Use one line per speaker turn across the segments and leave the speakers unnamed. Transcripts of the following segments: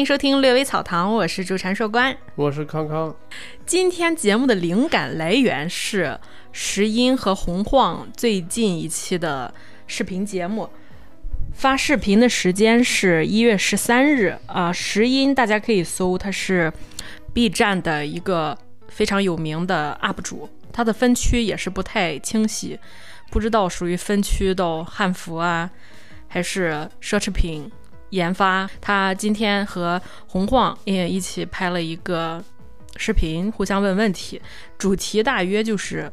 欢迎收听《略微草堂》，我是主禅说官，
我是康康。
今天节目的灵感来源是石英和洪晃最近一期的视频节目，发视频的时间是一月十三日啊。石英大家可以搜，他是 B 站的一个非常有名的 UP 主，他的分区也是不太清晰，不知道属于分区到汉服啊，还是奢侈品。研发，他今天和洪晃也一起拍了一个视频，互相问问题，主题大约就是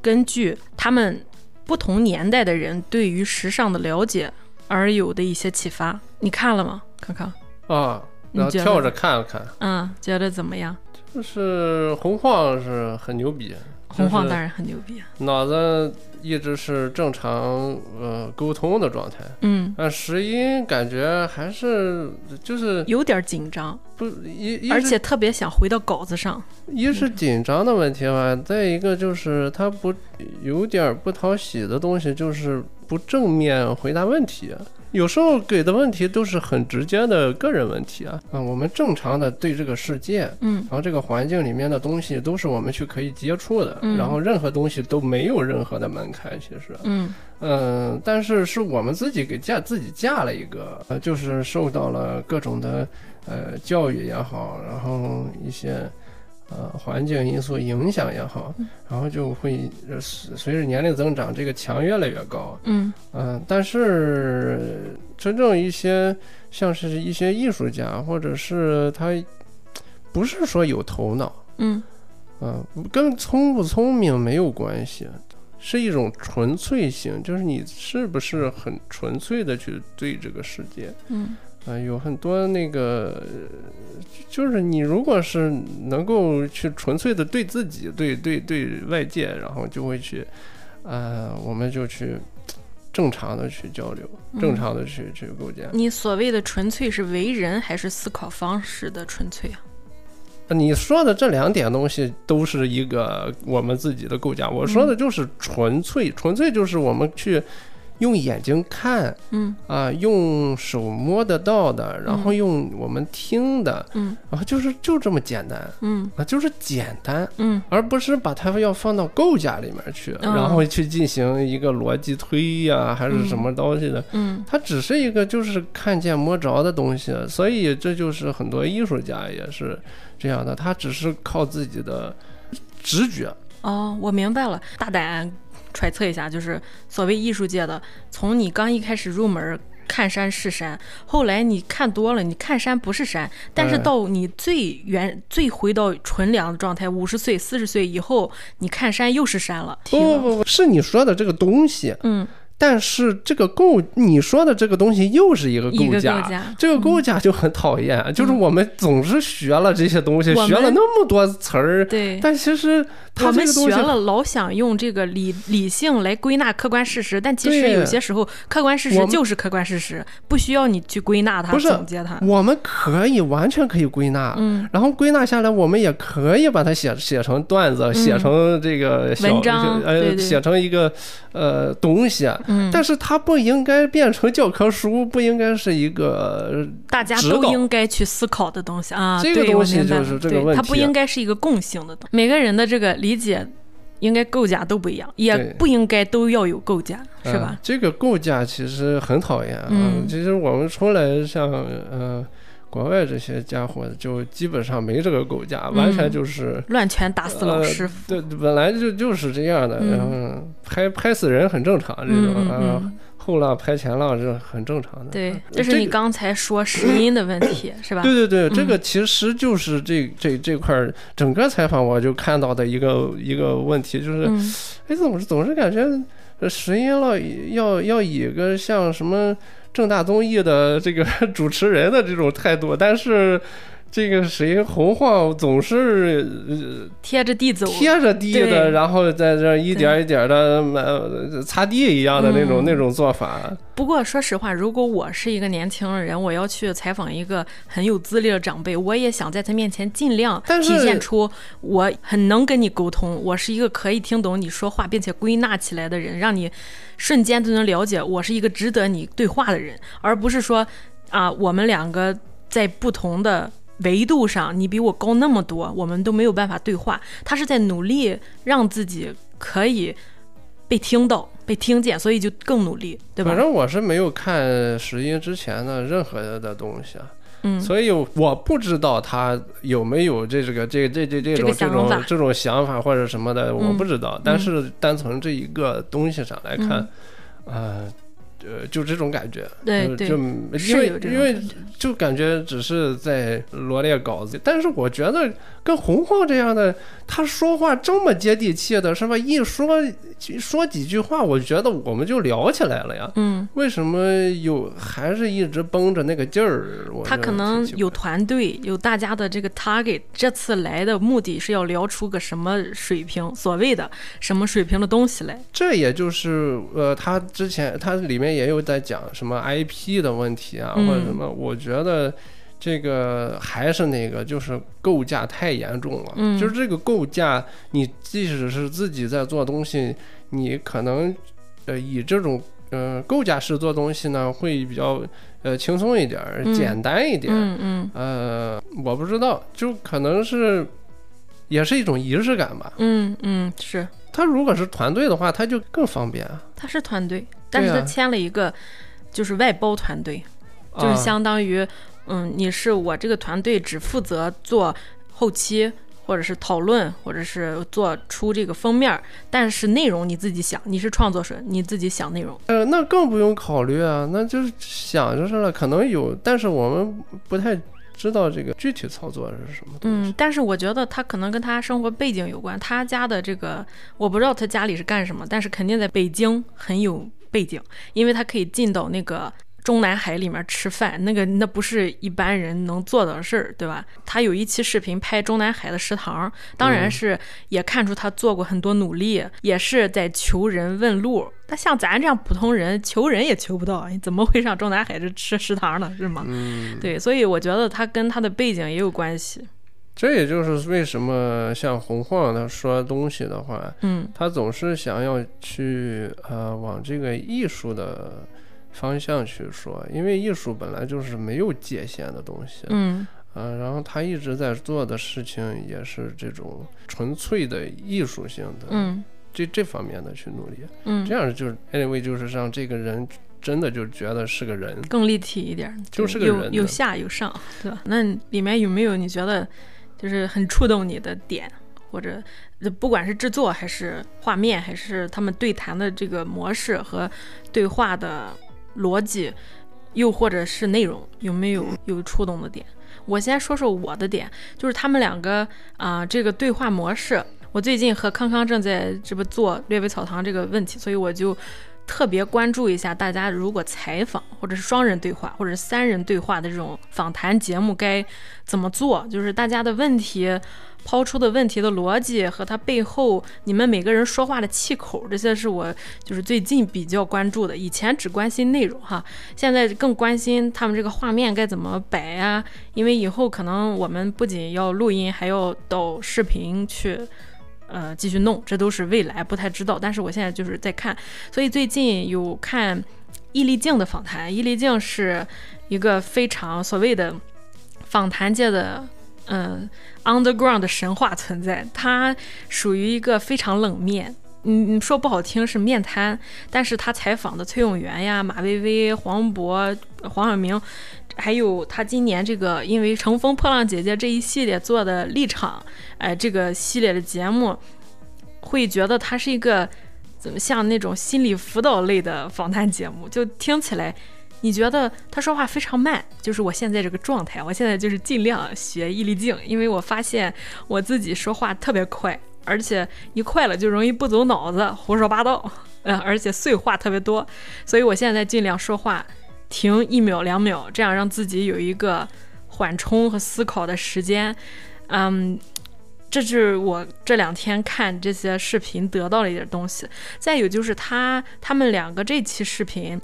根据他们不同年代的人对于时尚的了解而有的一些启发。你看了吗？看看
啊，然后跳着看了看，
嗯，觉得怎么样？
就是洪晃是很牛逼。
洪晃当然很牛逼，
脑子一直是正常呃沟通的状态。
嗯，
但石英感觉还是就是
有点紧张，
不一
而且特别想回到稿子上。
一是紧张的问题吧，再一个就是他不有点不讨喜的东西，就是不正面回答问题。有时候给的问题都是很直接的个人问题啊，啊，我们正常的对这个世界，
嗯，
然后这个环境里面的东西都是我们去可以接触的，
嗯，
然后任何东西都没有任何的门槛，其实，
嗯。
嗯，但是是我们自己给架自己架了一个，呃，就是受到了各种的呃教育也好，然后一些。呃，环境因素影响也好，然后就会随着年龄增长，这个墙越来越高。
嗯。
嗯，但是真正一些像是一些艺术家，或者是他不是说有头脑，
嗯。
嗯，跟聪不聪明没有关系，是一种纯粹性，就是你是不是很纯粹的去对这个世界。
嗯。
啊，有很多那个，就是你如果是能够去纯粹的对自己、对对对外界，然后就会去，呃，我们就去正常的去交流，正常的去去构建。
你所谓的纯粹是为人还是思考方式的纯粹啊？
你说的这两点东西都是一个我们自己的构架。我说的就是纯粹，纯粹就是我们去。用眼睛看，
嗯。
啊，用手摸得到的，然后用我们听的，
嗯，
然后就是就这么简单，
嗯。
啊，就是简单，
嗯，
而不是把它要放到构架里面去，然后去进行一个逻辑推呀，还是什么东西的，
嗯，
它只是一个就是看见摸着的东西，所以这就是很多艺术家也是这样的，他只是靠自己的直觉。
哦，我明白了，大胆。揣测一下，就是所谓艺术界的，从你刚一开始入门看山是山，后来你看多了，你看山不是山，但是到你最原最回到纯良的状态，五十岁、四十岁以后，你看山又是山了。
不不不不是你说的这个东西，
嗯。
但是这个构你说的这个东西又是一个构架，这个构架就很讨厌。就是我们总是学了这些东西，学了那么多词儿，
对。
但其实
他们学了，老想用这个理理性来归纳客观事实，但其实有些时候客观事实就是客观事实，不需要你去归纳它、总结它。
我们可以完全可以归纳，
嗯，
然后归纳下来，我们也可以把它写写成段子，写成这个
文章，
呃，写成一个呃东西。
嗯，
但是它不应该变成教科书，不应该是一个
大家都应该去思考的东西啊。
这个东西就是这个问题，
它不应该是一个共性的东西。每个人的这个理解应该构架都不一样，也不应该都要有构架，是吧？
这个构架其实很讨厌啊。其实我们出来像呃。国外这些家伙就基本上没这个构架，完全就是
乱拳打死老师傅。
对，本来就就是这样的，然后拍拍死人很正常，这种啊，后浪拍前浪是很正常的。
对，这是你刚才说石音的问题，是吧？
对对对，这个其实就是这这这块整个采访我就看到的一个一个问题，就是哎，总是总是感觉石音了要要以一个像什么。正大综艺的这个 主持人的这种态度，但是这个谁洪晃总是
贴着地走，
贴着地的，然后在这一点一点的呃擦地一样的那种那种做法。
不过说实话，如果我是一个年轻人，我要去采访一个很有资历的长辈，我也想在他面前尽量体现出我很能跟你沟通，我是一个可以听懂你说话并且归纳起来的人，让你瞬间就能了解我是一个值得你对话的人，而不是说啊我们两个在不同的维度上，你比我高那么多，我们都没有办法对话。他是在努力让自己可以被听到、被听见，所以就更努力，对吧？
反正我是没有看石英之前的任何的东西啊。
嗯，
所以我不知道他有没有这这个这这这这种这种这种想法或者什么的，我不知道。但是单从这一个东西上来看，呃。呃，就这种感觉，
对对，
就因为因为就感觉只是在罗列稿子，但是我觉得跟洪晃这样的，他说话这么接地气的，是吧？一说说几句话，我觉得我们就聊起来了呀。
嗯，
为什么有还是一直绷着那个劲儿？
他可能有团队，有大家的这个 target。这次来的目的是要聊出个什么水平，所谓的什么水平的东西来。
这也就是呃，他之前他里面。也有在讲什么 IP 的问题啊，或者什么？我觉得这个还是那个，就是构架太严重了。
嗯，
就是这个构架，你即使是自己在做东西，你可能呃以这种呃构架式做东西呢，会比较呃轻松一点，简单一点。
嗯嗯。
呃，我不知道，就可能是也是一种仪式感吧。
嗯嗯，是。
他如果是团队的话，他就更方便啊。
他是团队。但是他签了一个，就是外包团队，就是相当于，嗯，你是我这个团队只负责做后期，或者是讨论，或者是做出这个封面，但是内容你自己想，你是创作者，你自己想内容。
呃，那更不用考虑啊，那就是想就是了，可能有，但是我们不太。知道这个具体操作是什么？
嗯，但是我觉得他可能跟他生活背景有关。他家的这个我不知道他家里是干什么，但是肯定在北京很有背景，因为他可以进到那个。中南海里面吃饭，那个那不是一般人能做到的事儿，对吧？他有一期视频拍中南海的食堂，当然是也看出他做过很多努力，也是在求人问路。那像咱这样普通人，求人也求不到，你怎么会上中南海这吃食堂呢？是吗？
嗯，
对，所以我觉得他跟他的背景也有关系。
这也就是为什么像洪晃他说东西的话，
嗯，
他总是想要去呃往这个艺术的。方向去说，因为艺术本来就是没有界限的东西，
嗯，
啊，然后他一直在做的事情也是这种纯粹的艺术性的，
嗯，
这这方面的去努力，
嗯，
这样就是 anyway 就是让这个人真的就觉得是个人，
更立体一点，
就是个人，
有有下有上，对吧？那里面有没有你觉得就是很触动你的点，或者不管是制作还是画面，还是他们对谈的这个模式和对话的？逻辑，又或者是内容，有没有有触动的点？我先说说我的点，就是他们两个啊，这个对话模式。我最近和康康正在这不做略微草堂这个问题，所以我就特别关注一下大家如果采访或者是双人对话或者三人对话的这种访谈节目该怎么做，就是大家的问题。抛出的问题的逻辑和它背后你们每个人说话的气口，这些是我就是最近比较关注的。以前只关心内容哈，现在更关心他们这个画面该怎么摆呀。因为以后可能我们不仅要录音，还要导视频去，呃，继续弄，这都是未来不太知道。但是我现在就是在看，所以最近有看易立竞的访谈。易立竞是一个非常所谓的访谈界的。嗯，underground 的神话存在，他属于一个非常冷面，嗯，说不好听是面瘫，但是他采访的崔永元呀、马薇薇、黄渤、黄晓明，还有他今年这个因为《乘风破浪姐姐》这一系列做的立场，哎，这个系列的节目，会觉得他是一个怎么像那种心理辅导类的访谈节目，就听起来。你觉得他说话非常慢，就是我现在这个状态。我现在就是尽量学易立竞，因为我发现我自己说话特别快，而且一快了就容易不走脑子，胡说八道，呃，而且碎话特别多。所以我现在尽量说话停一秒两秒，这样让自己有一个缓冲和思考的时间。嗯，这是我这两天看这些视频得到了一点东西。再有就是他他们两个这期视频。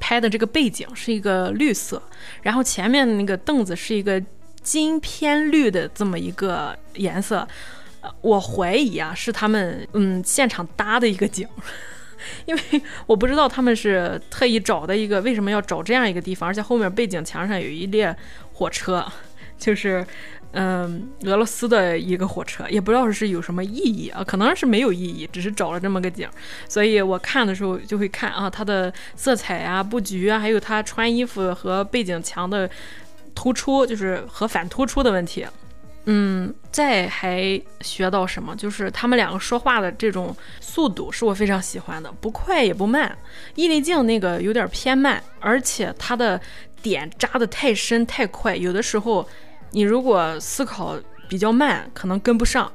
拍的这个背景是一个绿色，然后前面的那个凳子是一个金偏绿的这么一个颜色，我怀疑啊是他们嗯现场搭的一个景，因为我不知道他们是特意找的一个为什么要找这样一个地方，而且后面背景墙上有一列火车，就是嗯俄罗斯的一个火车，也不知道是有什么意义啊，可能是没有意义，只是找了这么个景。所以我看的时候就会看啊，它的色彩啊、布局啊，还有他穿衣服和背景墙的突出，就是和反突出的问题。嗯，再还学到什么？就是他们两个说话的这种速度是我非常喜欢的，不快也不慢。易立竞那个有点偏慢，而且他的点扎的太深太快，有的时候你如果思考比较慢，可能跟不上。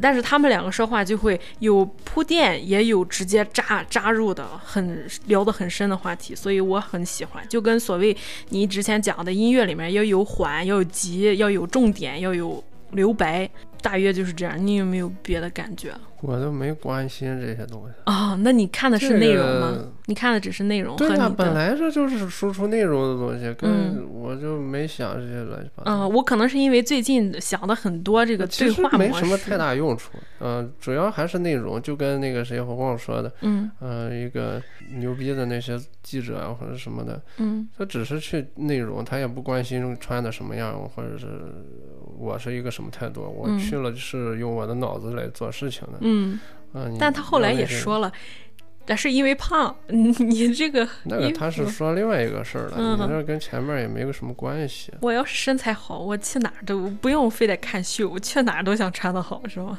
但是他们两个说话就会有铺垫，也有直接扎扎入的很聊得很深的话题，所以我很喜欢。就跟所谓你之前讲的音乐里面要有缓，要有急，要有重点，要有留白，大约就是这样。你有没有别的感觉？
我都没关心这些东西
啊。那你看的是内容吗？你看的只是内容。
对呀，本来这就是输出内容的东西，跟我就没想这些乱七八糟。
嗯，我可能是因为最近想的很多这个对话，
没什么太大用处。嗯，主要还是内容，就跟那个谁和我说的，
嗯，
呃，一个牛逼的那些记者啊或者什么的，
嗯，
他只是去内容，他也不关心穿的什么样，或者是我是一个什么态度。我去了就是用我的脑子来做事情的。
嗯，但他后来也说了，但是因为胖，你 这个
那个他是说另外一个事儿了，你这跟前面也没有什么关系。
我要是身材好，我去哪儿都不用非得看秀，我去哪儿都想穿的好，是吗？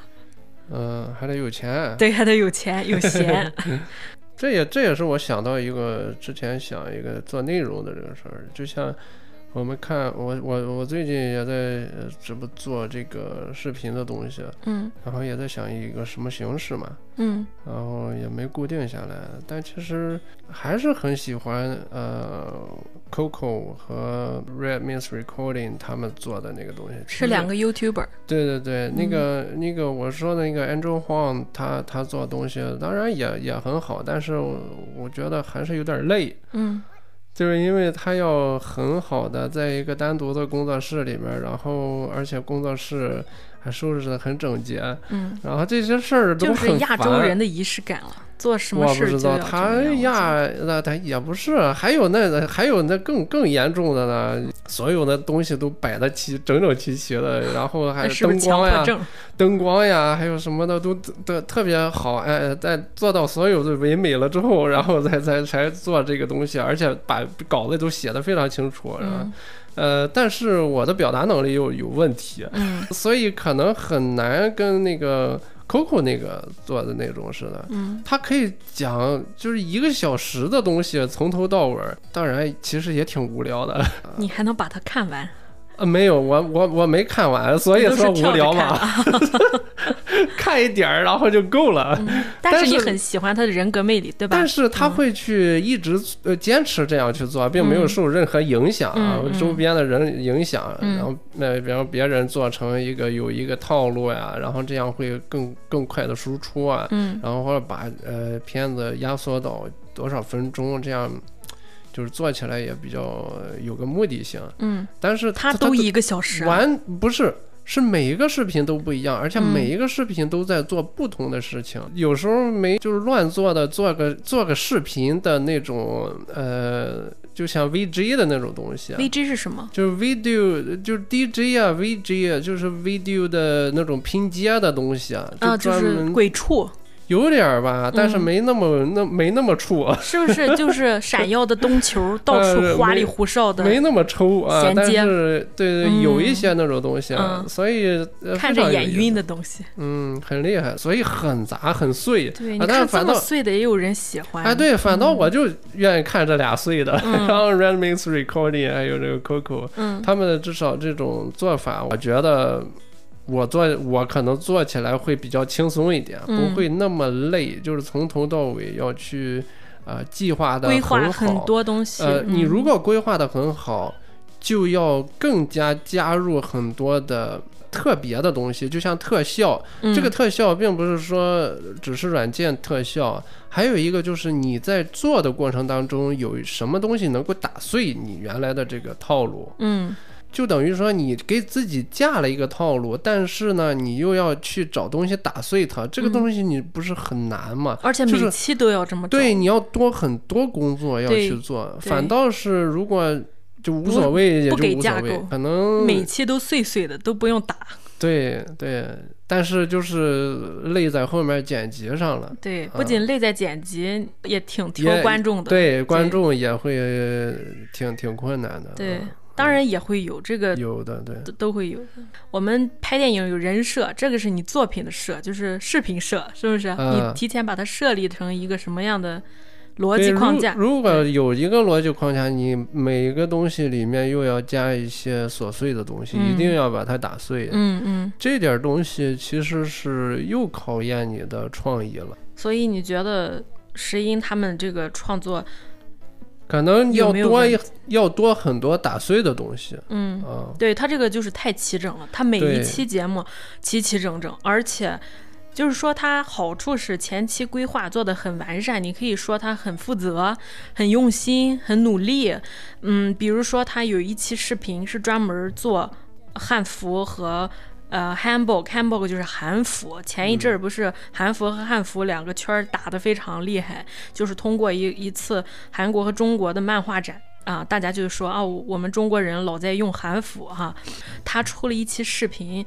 嗯，还得有钱。
对，还得有钱有闲。
这也这也是我想到一个之前想一个做内容的这个事儿，就像。我们看我我我最近也在这不做这个视频的东西，
嗯，
然后也在想一个什么形式嘛，
嗯，
然后也没固定下来，但其实还是很喜欢呃，Coco 和 Red Means Recording 他们做的那个东西，
是两个 YouTuber，
对对对，那个那个我说的那个 Andrew Huang 他他做的东西当然也也很好，但是我觉得还是有点累，
嗯。
就是因为他要很好的在一个单独的工作室里面，然后而且工作室还收拾的很整洁，
嗯，
然后这些事儿都
很亚洲人的仪式感了。做什么事
我不知道，他呀，那他也不是，还有那还有那更更严重的呢。所有的东西都摆的齐整整齐齐的，然后还灯光呀，灯光呀，还有什么的都都特别好。哎，在做到所有的唯美了之后，然后再再才做这个东西，而且把稿子都写的非常清楚。
嗯。
呃，但是我的表达能力又有问题，
嗯，
所以可能很难跟那个。Coco 那个做的那种似的，
嗯，
他可以讲就是一个小时的东西，从头到尾，当然其实也挺无聊的。
你还能把它看完？
呃，没有，我我我没看完，所以说无聊嘛。看一点儿，然后就够了。但
是你很喜欢他的人格魅力，对吧？
但是他会去一直呃坚持这样去做，并没有受任何影响啊，周边的人影响。然后那比方别人做成一个有一个套路呀，然后这样会更更快的输出啊。
嗯。
然后或者把呃片子压缩到多少分钟这样。就是做起来也比较有个目的性，
嗯，
但是
它都一个小时，
完不是是每一个视频都不一样，而且每一个视频都在做不同的事情，有时候没就是乱做的，做个做个视频的那种，呃，就像 VJ 的那种东西
VJ 是什么？
就是 video，就是 DJ 啊，VG 就是 video 的那种拼接的东西啊，
就
专门
鬼畜。
有点儿吧，但是没那么那没那么粗，
是不是？就是闪耀的灯球，到处花里胡哨的，
没那么抽啊。但是对对，有一些那种东西，啊所以
看着眼晕的东西，
嗯，很厉害，所以很杂很碎。
对，
但是反倒
碎的也有人喜欢。
哎，对，反倒我就愿意看这俩碎的，然后 Red Mix Recording 还有这个 Coco，
嗯，
他们的至少这种做法，我觉得。我做我可能做起来会比较轻松一点，不会那么累。就是从头到尾要去，呃，计划的
规划
很
多东西。
呃，你如果规划的很好，就要更加加入很多的特别的东西，就像特效。这个特效并不是说只是软件特效，还有一个就是你在做的过程当中有什么东西能够打碎你原来的这个套路。
嗯。
就等于说你给自己架了一个套路，但是呢，你又要去找东西打碎它，这个东西你不是很难吗？
而且每期都要这么
对，你要多很多工作要去做。反倒是如果就无所谓，也就
不给
无所谓
架，
可能
每期都碎碎的，都不用打。
对对，但是就是累在后面剪辑上了。
对，不仅累在剪辑，也挺挑观众的。
对，观众也会挺挺困难的。
对
嗯，
当然也会有这个。
有的，对
都都会有的。我们拍电影有人设，这个是你作品的设，就是视频设，是不是？
嗯
你提前把它设立成一个什么样的逻辑框架？
如如果有一个逻辑框架，你每个东西里面又要加一些琐碎的东西，
嗯
一定要把它打碎。
嗯嗯。
这点东西其实是又考验你的创意了，
所以你觉得石英他们这个创作，
可能要多要多很多打碎的东西
嗯，
啊。
对他这个就是太齐整了，他每一期节目齐齐整整，而且就是说它好处是前期规划做的很完善，你可以说他很负责、很用心、很努力。嗯，比如说他有一期视频是专门做汉服和。呃，hanbok，hanbok 就是韩服。前一阵儿不是韩服和汉服两个圈儿打得非常厉害，就是通过一一次韩国和中国的漫画展啊，大家就说啊，我们中国人老在用韩服哈、他出了一期视频。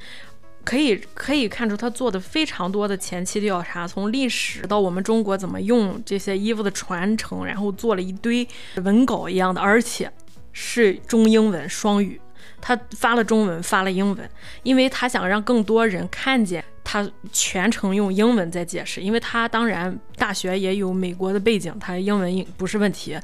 可以可以看出，他做的非常多的前期调查，从历史到我们中国怎么用这些衣服的传承，然后做了一堆文稿一样的，而且是中英文双语。他发了中文，发了英文，因为他想让更多人看见他全程用英文在解释。因为他当然大学也有美国的背景，他英文不是问题。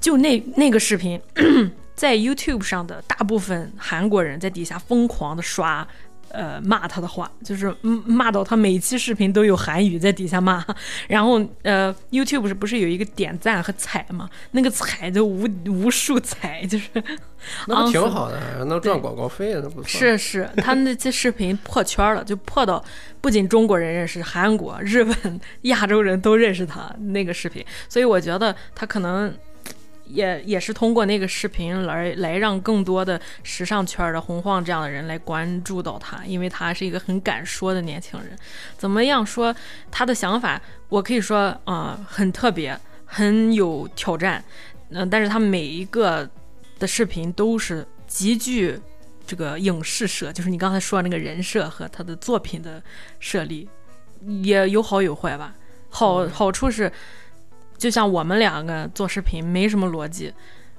就那那个视频，在 YouTube 上的大部分韩国人在底下疯狂的刷。呃，骂他的话，就是嗯骂到他每一期视频都有韩语在底下骂，然后呃，YouTube 是不是有一个点赞和踩嘛？那个踩就无无数踩，就是
那不挺好的，能赚广告费，那不错。
是是，他那期视频破圈了，就破到不仅中国人认识，韩国、日本、亚洲人都认识他那个视频，所以我觉得他可能也也是通过那个视频来来让更多的时尚圈的洪晃这样的人来关注到他，因为他是一个很敢说的年轻人。怎么样说他的想法，我可以说啊、呃很特别，很有挑战。嗯、但是他每一个的视频都是极具这个影视设，就是你刚才说的那个人设和他的作品的设立，也有好有坏吧。好好处是，就像我们两个做视频没什么逻辑，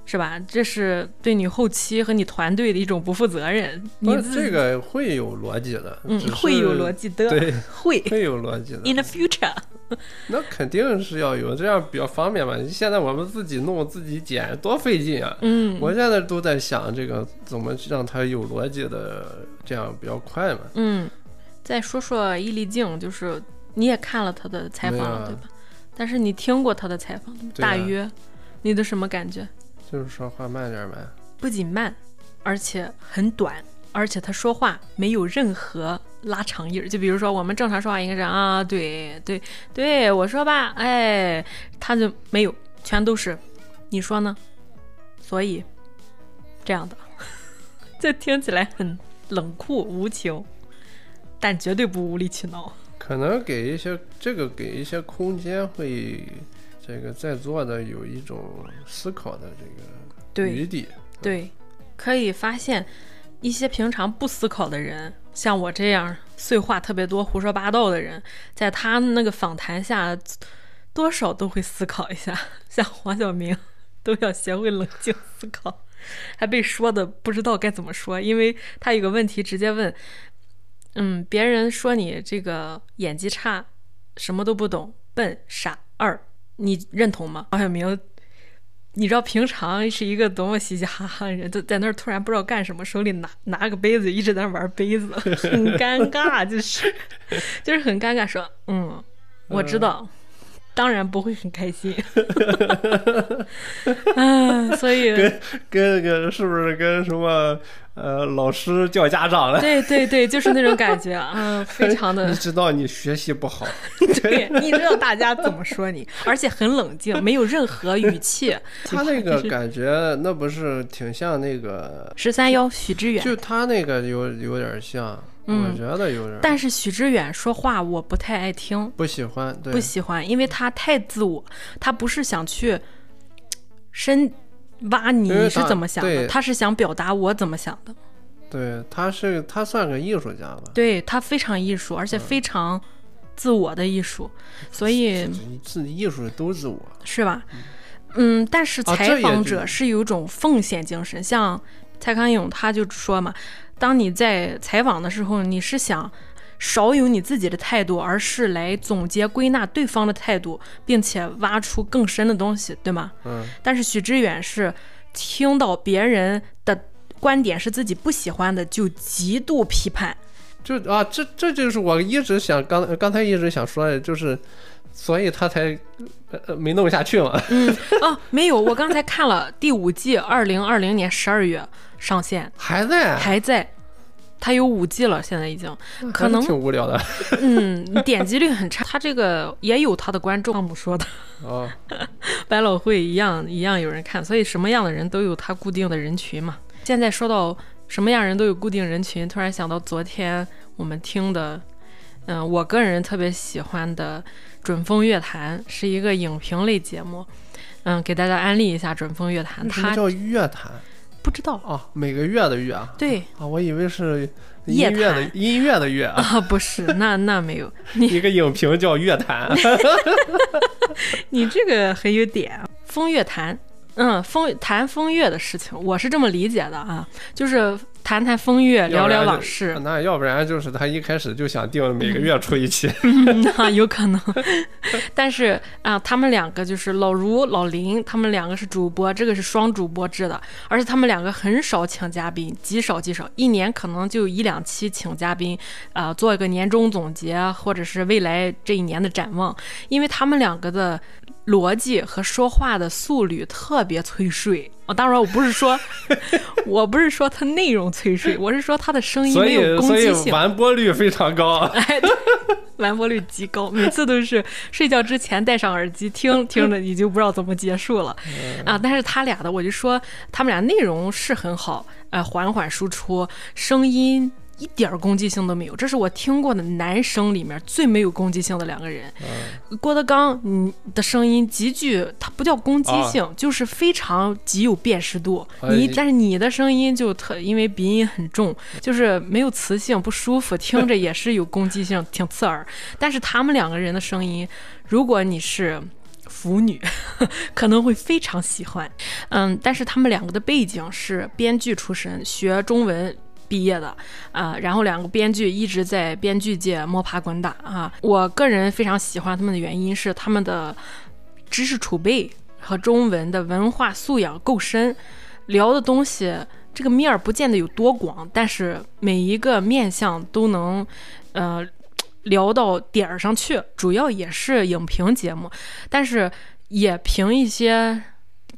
是吧？这是对你后期和你团队的一种不负责任。你
这个会有逻辑的，
嗯会有逻辑的，
对，
会
会有逻辑的。
in the future。
那肯定是要有，这样比较方便嘛。现在我们自己弄自己剪，多费劲啊！
嗯
我现在都在想这个怎么让它有逻辑的，这样比较快嘛。
嗯，再说说易立竞，就是你也看了他的采访了，对吧？但是你听过他的采访，
对啊
大约你的什么感觉？
就是说话慢点呗。
不仅慢，而且很短，而且他说话没有任何拉长音儿。就比如说我们正常说话应该是啊，对对对，我说吧，哎，他就没有，全都是你说呢？所以这样的，这听起来很冷酷无情，但绝对不无理取闹。
可能给一些这个给一些空间，会这个在座的有一种思考的这个余
对
地。
对，可以发现一些平常不思考的人，像我这样碎话特别多、胡说八道的人，在他那个访谈下，多少都会思考一下。像黄晓明，都要学会冷静思考，还被说的不知道该怎么说，因为他有个问题直接问。嗯，别人说你这个演技差，什么都不懂，笨、傻、二，你认同吗？黄晓明，你知道平常是一个多么嘻嘻哈哈的人，就在那儿突然不知道干什么，手里拿拿个杯子，一直在那玩杯子，很尴尬，就是 就是很尴尬，说嗯，我知道。当然不会很开心，啊，所以
跟跟个是不是跟什么呃老师叫家长了？
对对对，就是那种感觉啊，非常的
你知道你学习不好，
对，你知道大家怎么说你，而且很冷静，没有任何语气。
他那个感觉那不是挺像那个，
十三幺许知远，
就他那个有有点像，
嗯
我觉得有点。
但是许知远说话我不太爱听，
不喜欢，对，
不喜欢，因为他太自我，他不是想去深挖你
你
是怎么想的，他是想表达我怎么想的。
对，他是他算个艺术家吧？
对他非常艺术，而且非常自我的艺术，所以
自艺术都自我。
是吧？嗯，但是采访者是有一种奉献精神，像蔡康永他就说嘛，当你在采访的时候，你是想少有你自己的态度，而是来总结归纳对方的态度，并且挖出更深的东西，对吗？
嗯，
但是许知远是听到别人的观点是自己不喜欢的，就极度批判。
就啊，这这就是我一直想刚刚才一直想说的，就是，所以他才呃呃没弄下去嘛。
嗯，哦，没有，我刚才看了第五季，二零二零年十二月上线，
还在，
还在。它有五季了，现在已经，可能
挺无聊的。
嗯，点击率很差。它这个也有它的观众，汤姆说的，
哦，
百老汇一样一样有人看，所以什么样的人都有他固定的人群嘛。现在说到什么样人都有固定人群，突然想到昨天我们听的，嗯、我个人特别喜欢的《准风乐坛》是一个影评类节目，嗯，给大家安利一下《准风乐坛》，它
叫乐坛？
不知道，
啊，每个月的月啊。
对
啊，我以为是
夜
音乐的音乐的乐啊。
啊，不是，那那没有，你
一个影评叫乐坛。
你这个很有点啊，风月谈，嗯，风谈风月的事情，我是这么理解的啊，就是谈谈风月，聊聊往事，
那要不然就是他一开始就想定每个月出一期。
那有可能。但是啊，他们两个就是老卢、老林，他们两个是主播，这个是双主播制的，而且他们两个很少请嘉宾，极少极少，一年可能就一两期请嘉宾，啊、做一个年终总结，或者是未来这一年的展望，因为他们两个的。逻辑和说话的速率特别催睡啊、当然我不是说，我不是说他内容催睡，我是说他的声音
所
没有
以所以
攻击性。
完播率非常高。
哎，对完播率极高，每次都是睡觉之前戴上耳机听，听着你就不知道怎么结束了啊。但是他俩的，我就说他们俩内容是很好，呃，缓缓输出，声音一点儿攻击性都没有，这是我听过的男生里面最没有攻击性的两个人。郭德纲，你的声音极具，他不叫攻击性，就是非常极有辨识度。
哎
你但是你的声音就特，因为鼻音很重，就是没有磁性，不舒服，听着也是有攻击性，挺刺耳。但是他们两个人的声音，如果你是。腐女 可能会非常喜欢，嗯，但是他们两个的背景是编剧出身，学中文毕业的啊、然后两个编剧一直在编剧界摸爬滚打啊。我个人非常喜欢他们的原因是他们的知识储备和中文的文化素养够深，聊的东西这个面儿不见得有多广，但是每一个面向都能，呃。聊到点儿上去，主要也是影评节目，但是也评一些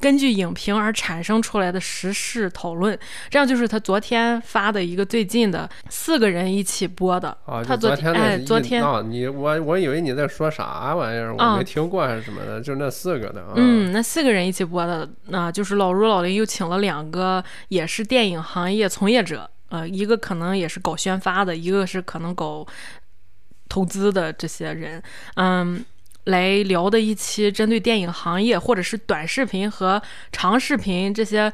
根据影评而产生出来的时事讨论。这样就是他昨天发的一个最近的四个人一起播的。
啊，
他
昨
天哎，昨天
啊，你我我以为你在说啥玩意儿，我
啊
没听过还是什么的，就那四个的啊。
嗯，那四个人一起播的，那、就是老卢、老林又请了两个也是电影行业从业者，呃，一个可能也是搞宣发的，一个是可能搞投资的这些人，嗯，来聊的一期针对电影行业或者是短视频和长视频这些。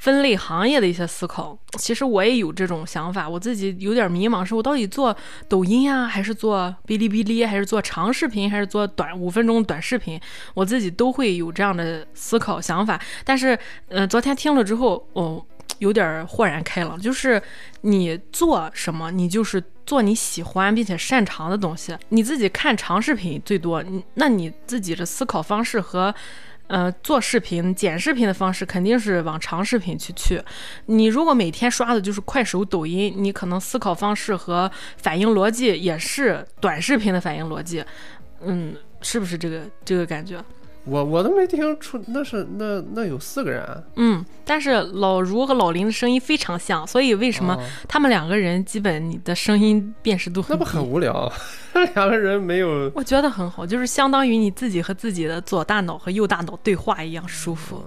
分类行业的一些思考，其实我也有这种想法，我自己有点迷茫，是我到底做抖音呀，还是做哔哩哔哩，还是做长视频，还是做短五分钟短视频？我自己都会有这样的思考想法。但是，呃，昨天听了之后，哦，有点豁然开朗，就是你做什么，你就是做你喜欢并且擅长的东西。你自己看长视频最多，你那你自己的思考方式和。呃，做视频、剪视频的方式肯定是往长视频去去。你如果每天刷的就是快手、抖音，你可能思考方式和反应逻辑也是短视频的反应逻辑。嗯，是不是这个这个感觉？
我我都没听出，那是那那有四个人啊，
嗯，但是老茹和老林的声音非常像，所以为什么
哦
他们两个人基本你的声音辨识度？
那不很无聊？两个人没有
我觉得很好，就是相当于你自己和自己的左大脑和右大脑对话一样舒服，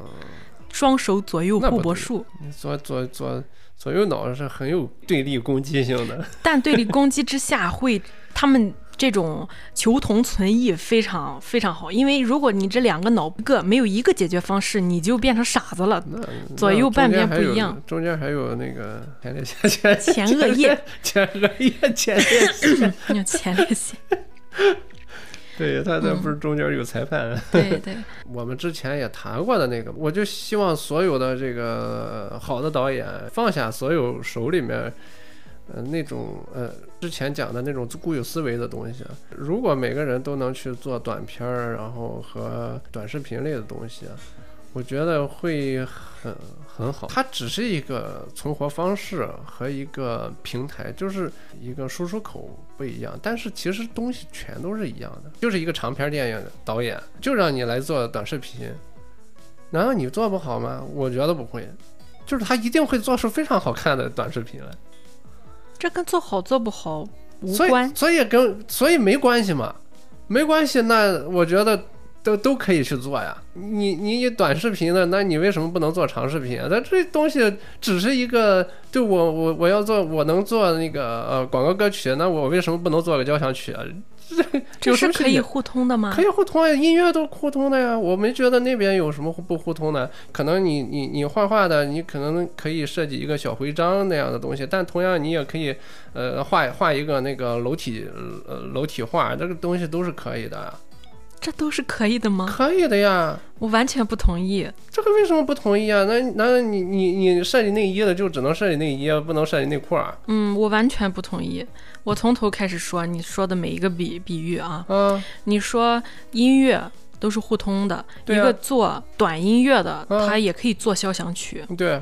双手左右互搏术。
左左左左右脑是很有对立攻击性的。
但对立攻击之下会，他们这种求同存异非常非常好，因为如果你这两个脑个没有一个解决方式，你就变成傻子了，左右半边不一样。
中间还有那个前列腺前
前额叶
前额叶前列腺，
前列腺。
对他那不是中间有裁判？
对对。
我们之前也谈过的那个，我就希望所有的这个好的导演放下所有手里面。呃，那种呃，之前讲的那种固有思维的东西，如果每个人都能去做短片儿，然后和短视频类的东西，我觉得会很很好。它只是一个存活方式和一个平台，就是一个输出口不一样，但是其实东西全都是一样的，就是一个长片电影导演就让你来做短视频，难道你做不好吗？我觉得不会，就是他一定会做出非常好看的短视频来。
这跟做好做不好无关，
所以跟所以没关系嘛，没关系。那我觉得都都可以去做呀。你你短视频的，那你为什么不能做长视频啊？那这东西只是一个，就我我我要做，我能做那个呃广告歌曲，那我为什么不能做个交响曲啊？
这 是可以互通的吗？
可以互通呀，音乐都互通的呀。我没觉得那边有什么不互通的。可能你你你画画的，你可能可以设计一个小徽章那样的东西，但同样你也可以呃画画一个那个楼体呃楼体画，这个东西都是可以的。
这都是可以的吗？
可以的呀。
我完全不同意。
这个为什么不同意啊？那那你你你设计内衣的就只能设计内衣，不能设计内裤啊？
嗯，我完全不同意。我从头开始说，你说的每一个比比喻啊，
嗯，
你说音乐都是互通的，一个做短音乐的，他也可以做交响曲，
对，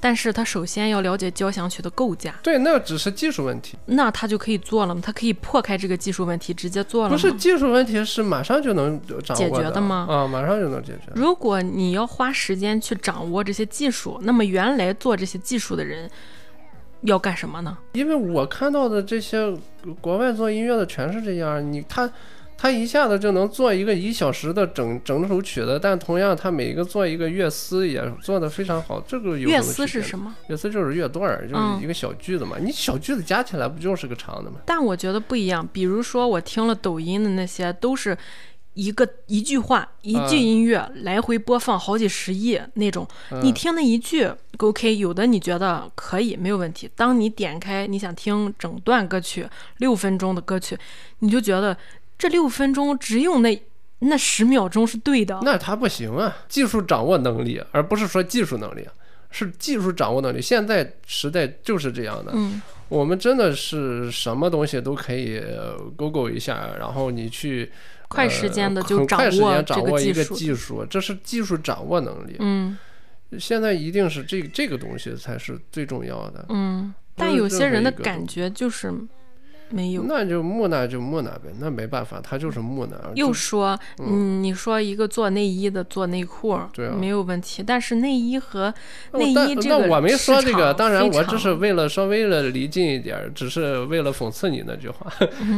但是他首先要了解交响曲的构架，
对，那只是技术问题，
那他就可以做了吗？他可以破开这个技术问题，直接做了吗？
不是技术问题，是马上就能
解决的吗？
啊，马上就能解决。
如果你要花时间去掌握这些技术，那么原来做这些技术的人。要干什么呢？
因为我看到的这些国外做音乐的全是这样，你他他一下子就能做一个一小时的整整首曲子，但同样他每一个做一个乐思也做得非常好。这个
乐思是什么？
乐思就是乐段，就是一个小句子嘛。你小句子加起来不就是个长的吗？
但我觉得不一样。比如说我听了抖音的那些都是。一个一句话，一句音乐来回播放好几十亿那种，你听那一句 OK，有的你觉得可以没有问题。当你点开你想听整段歌曲六分钟的歌曲，你就觉得这六分钟只有那那十秒钟是对的。
那他不行啊，技术掌握能力，而不是说技术能力，是技术掌握能力。现在时代就是这样的，
嗯，
我们真的是什么东西都可以 Google 一下，然后你去。
快时间的就
掌
握
掌握一个
技
术，这是技术掌握能力。
嗯，
现在一定是这这个东西才是最重要的。
嗯，但有些人的感觉就是。没有，
那就木讷就木讷呗，那没办法，他就是木讷。
又说，嗯，你说一个做内衣的做内裤，
对啊，
没有问题。但是内衣和内衣这个
那我没说这个，当然我只是为了稍微的离近一点，只是为了讽刺你那句话。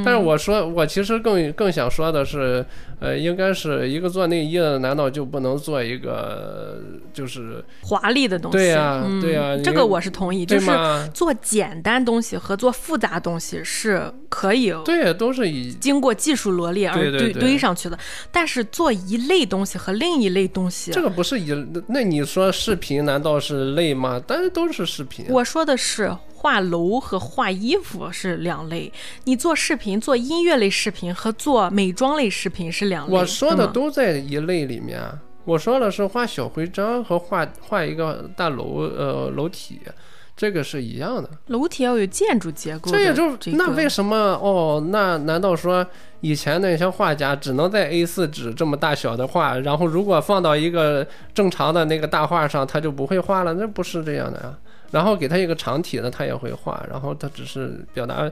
但是我说，我其实更更想说的是，呃，应该是一个做内衣的，难道就不能做一个就是
华丽的东
西？对呀，对呀，
这个我是同意。就是做简单东西和做复杂东西是。可以，
对，都是以
经过技术罗列而
堆
堆上去的。但是做一类东西和另一类东西，
这个不是一，那你说视频难道是类吗？但是都是视频。
我说的是画楼和画衣服是两类，你做视频、做音乐类视频和做美妆类视频是两类。
我说的都在一类里面。我说的是画小徽章和画画一个大楼，呃，楼体。这个是一样的，
楼体要有建筑结构。
这也就那为什么哦？那难道说以前那些画家只能在 A4 纸这么大小的画，然后如果放到一个正常的那个大画上，他就不会画了？那不是这样的呀。然后给他一个长体的，他也会画，然后他只是表达。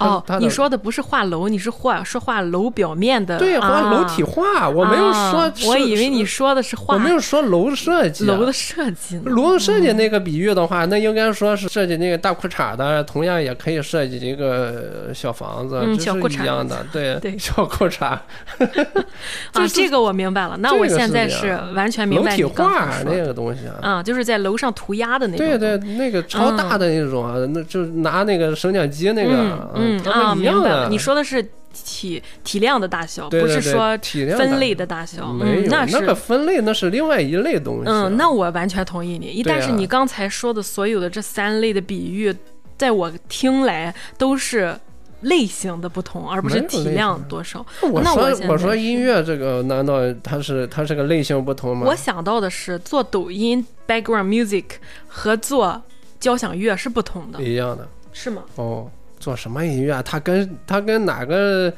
哦，你说的不是画楼，你是画是画楼表面的，
对，画楼体画。我没有说，
我以为你说的是画，
我没有说楼设计，
楼的设计。
楼设计那个比喻的话，那应该说是设计那个大裤衩的，同样也可以设计一个小房子，
小裤衩
一样的，对
对，
小裤衩。啊，
这个我明白了，那我现在是完全明白
你画那个东西
啊，就是在楼上涂鸦的那
种，对对，那个超大的那种啊，那就拿那个升降机那个。
嗯啊，明白了。你说的是体体量的大小，
对对对
不是说
体量
分类的大小。
没有、
嗯，那是
个分类那是另外一类东西。
嗯，那我完全同意你。但是你刚才说的所有的这三类的比喻，在我听来都是类型的不同，而不是体量多少。
我
那我
我说音乐这个难道它是它是个类型不同吗？
我想到的是，做抖音 background music 和做交响乐是不同的，
一样的
是吗？
哦。做什么音乐啊？它跟它跟哪个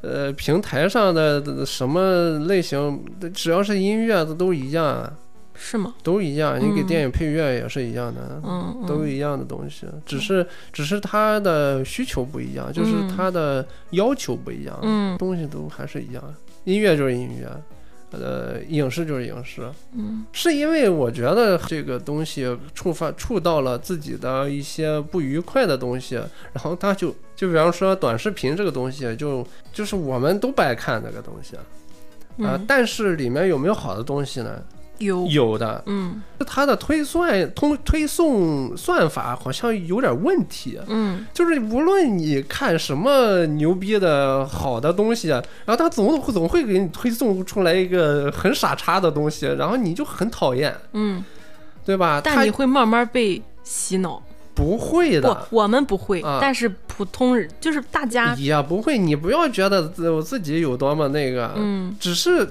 呃平台上的什么类型，只要是音乐都一样啊。
是吗？
都一样，你给
嗯
电影配乐也是一样的，都一样的东西，只是只是它的需求不一样，就是
嗯。
它的要求不一样，
嗯。
东西都还是一样，音乐就是音乐，呃，影视就是影视，
嗯。
是因为我觉得这个东西触发触到了自己的一些不愉快的东西，然后他就就比方说短视频这个东西，就就是我们都不爱看这个东西。啊、
嗯，
但是里面有没有好的东西呢？
有。
有的，
嗯。
它的推算通推送算法好像有点问题，
嗯。
就是无论你看什么牛逼的好的东西，然后它总总会给你推送出来一个很傻叉的东西，然后你就很讨厌，
嗯，
对吧？
但你会慢慢被洗脑。
不会
不
的，，
我们不会，
啊。
但是普通人就是大家，
也不会。你不要觉得自我自己有多么那个，
嗯。
只是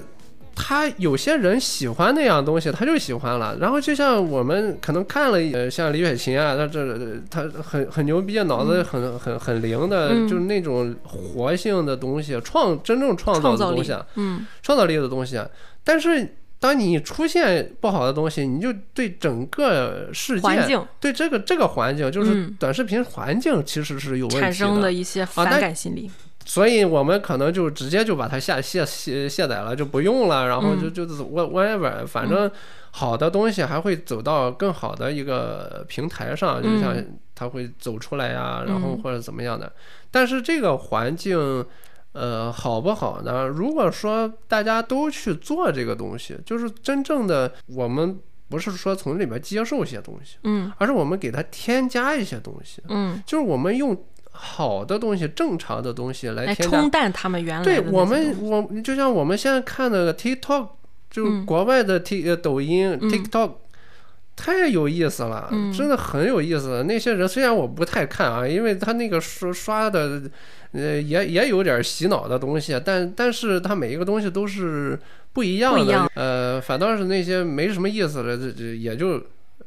他有些人喜欢那样东西，他就喜欢了。然后就像我们可能看了，呃，像李雪琴啊，他这他很很牛逼，脑子很很很灵的，
嗯
就是那种活性的东西，创真正创造的东西，，啊
嗯
创造力的东西。啊但是当你出现不好的东西，你就对整个世界，对这个这个环境，就是
嗯
短视频环境其实是有问题
产生
的
的一些反
那
感心理。
所以我们可能就直接就把它下卸卸卸载了，就不用了，然后就
嗯。
就是 what- whatever，反正好的东西还会走到更好的一个平台上，就像
嗯
它会走出来呀，然后
嗯
或者怎么样的。但是这个环境。呃，好不好呢？如果说大家都去做这个东西，就是真正的我们不是说从里面接受一些东西，
嗯。
而是我们给它添加一些东西，
嗯，
就是我们用好的东西、正常的东西来
冲淡他们原来的
对我们，我就像我们现在看的 TikTok，就国外的 T、呃抖音、
嗯。
TikTok，太有意思了，
嗯。
真的很有意思。那些人虽然我不太看啊，因为他那个刷刷的，呃，也也有点洗脑的东西，但但是他每一个东西都是不一样的，
样。
呃，反倒是那些没什么意思的，这这也就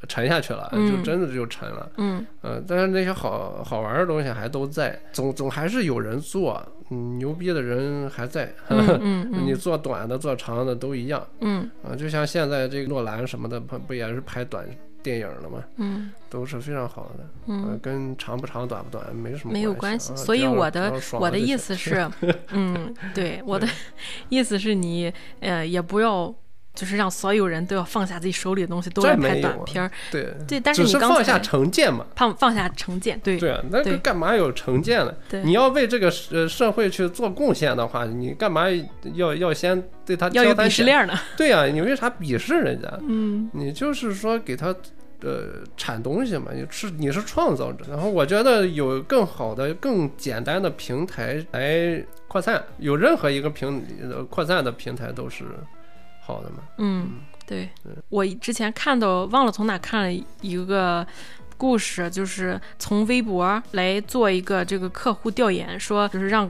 沉下去了，
嗯
就真的就沉了。
嗯
呃，但是那些好好玩的东西还都在，总总还是有人做，嗯，牛逼的人还在。
嗯嗯
你
嗯
做短的、做长的都一样
嗯
啊，就像现在这个诺兰什么的，不不也是拍短电影了吗？
嗯
都是非常好的，呃
嗯，
跟长不长、短不短没什么
没有
关
关系。所以我的我的意思是，嗯，对，我的 意思是你呃也不要。就是让所有人都要放下自己手里的东西，都
这
来拍短片儿。
对
对，但是你
放下成见嘛。
放放下成见，对
对啊，那个干嘛有成见呢？
对，
你要为这个社社会去做贡献的话，你干嘛要要先对他
要有鄙视链呢。
对呀、你为啥鄙视人家？
嗯
你就是说给他呃产东西嘛，你是你是创造者。然后我觉得有更好的、更简单的平台来扩散，有任何一个平呃扩散的平台都是好的嘛。
嗯，对，我之前看到忘了从哪看了一个故事，就是从微博来做一个这个客户调研，说就是让。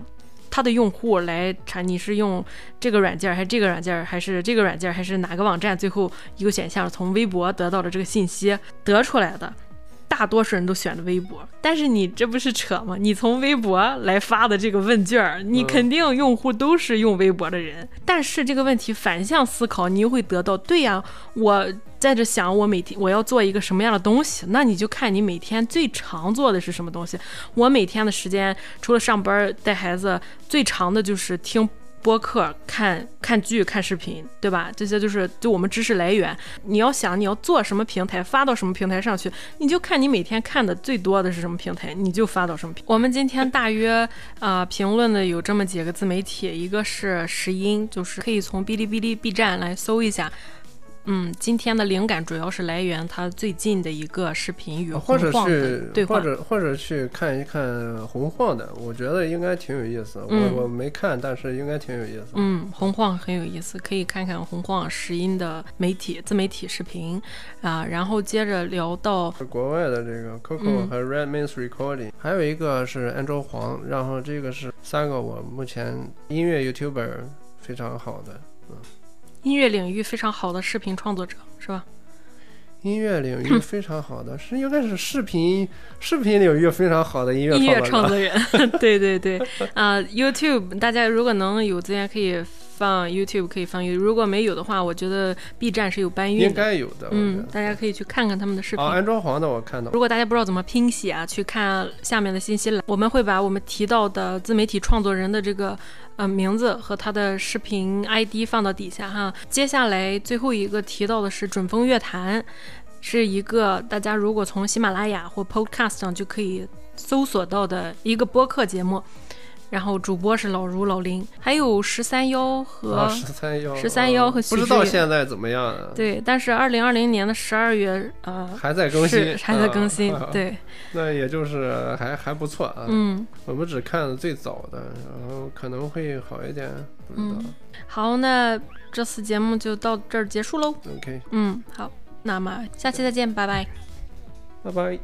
他的用户来查你是用这个软件还是这个软件还是这个软件还是哪个网站？最后一个选项从微博得到的这个信息得出来的，大多数人都选的微博。但是你这不是扯吗？你从微博来发的这个问卷儿，你
嗯
肯定用户都是用微博的人。但是这个问题反向思考，你又会得到，对呀，我在这想我每天我要做一个什么样的东西，那你就看你每天最常做的是什么东西。我每天的时间除了上班带孩子，最长的就是听。播客、看看剧、看视频，对吧？这些就是就我们知识来源。你要想你要做什么平台，发到什么平台上去，你就看你每天看的最多的是什么平台，你就发到什么平。我们今天大约啊评论的有这么几个自媒体，一个是石音，就是可以从哔哩哔哩、B 站来搜一下。嗯，今天的灵感主要是来源他最近的一个视频与
或者
洪晃的
去
对话
或。者或者去看一看洪晃的，我觉得应该挺有意思。
嗯
我我没看，但是应该挺有意思。
嗯，洪晃很有意思，可以看看洪晃石音的媒体自媒体视频啊、然后接着聊到
国外的这个 Coco
嗯
和 Redman's Recording，、还有一个是安州黄，然后这个是三个我目前音乐 YouTuber 非常好的。
音乐领域非常好的视频创作者，是吧？
音乐领域非常好的，是应该是视频视频领域非常好的音乐
音乐
创作
人，对 对对，啊、y o u t u b e 大家如果能有资源可以放 YouTube，可以放 YouTube，如果没有的话，我觉得 B 站是有搬运
应，该有的，
嗯，。大家可以去看看他们的视频。
啊，安装黄的我看到，
如果大家不知道怎么拼写啊，去看下面的信息栏，我们会把我们提到的自媒体创作人的这个呃名字和他的视频 ID 放到底下哈。接下来最后一个提到的是准风乐坛，是一个大家如果从喜马拉雅或 Podcast 上就可以搜索到的一个播客节目。然后主播是老如老林，还有十三幺和、
啊，十三幺，十三幺
和不知道
现在怎么样啊？
对，但是二零二零年的十二月呃
还在更新，
还在更新，
啊，
对，
那也就是还还不错啊。
嗯。
我们只看了最早的，然后可能会好一点，不知道。
好，那这次节目就到这儿结束喽。
OK，
嗯，好，那么下期再见，拜拜。
拜拜。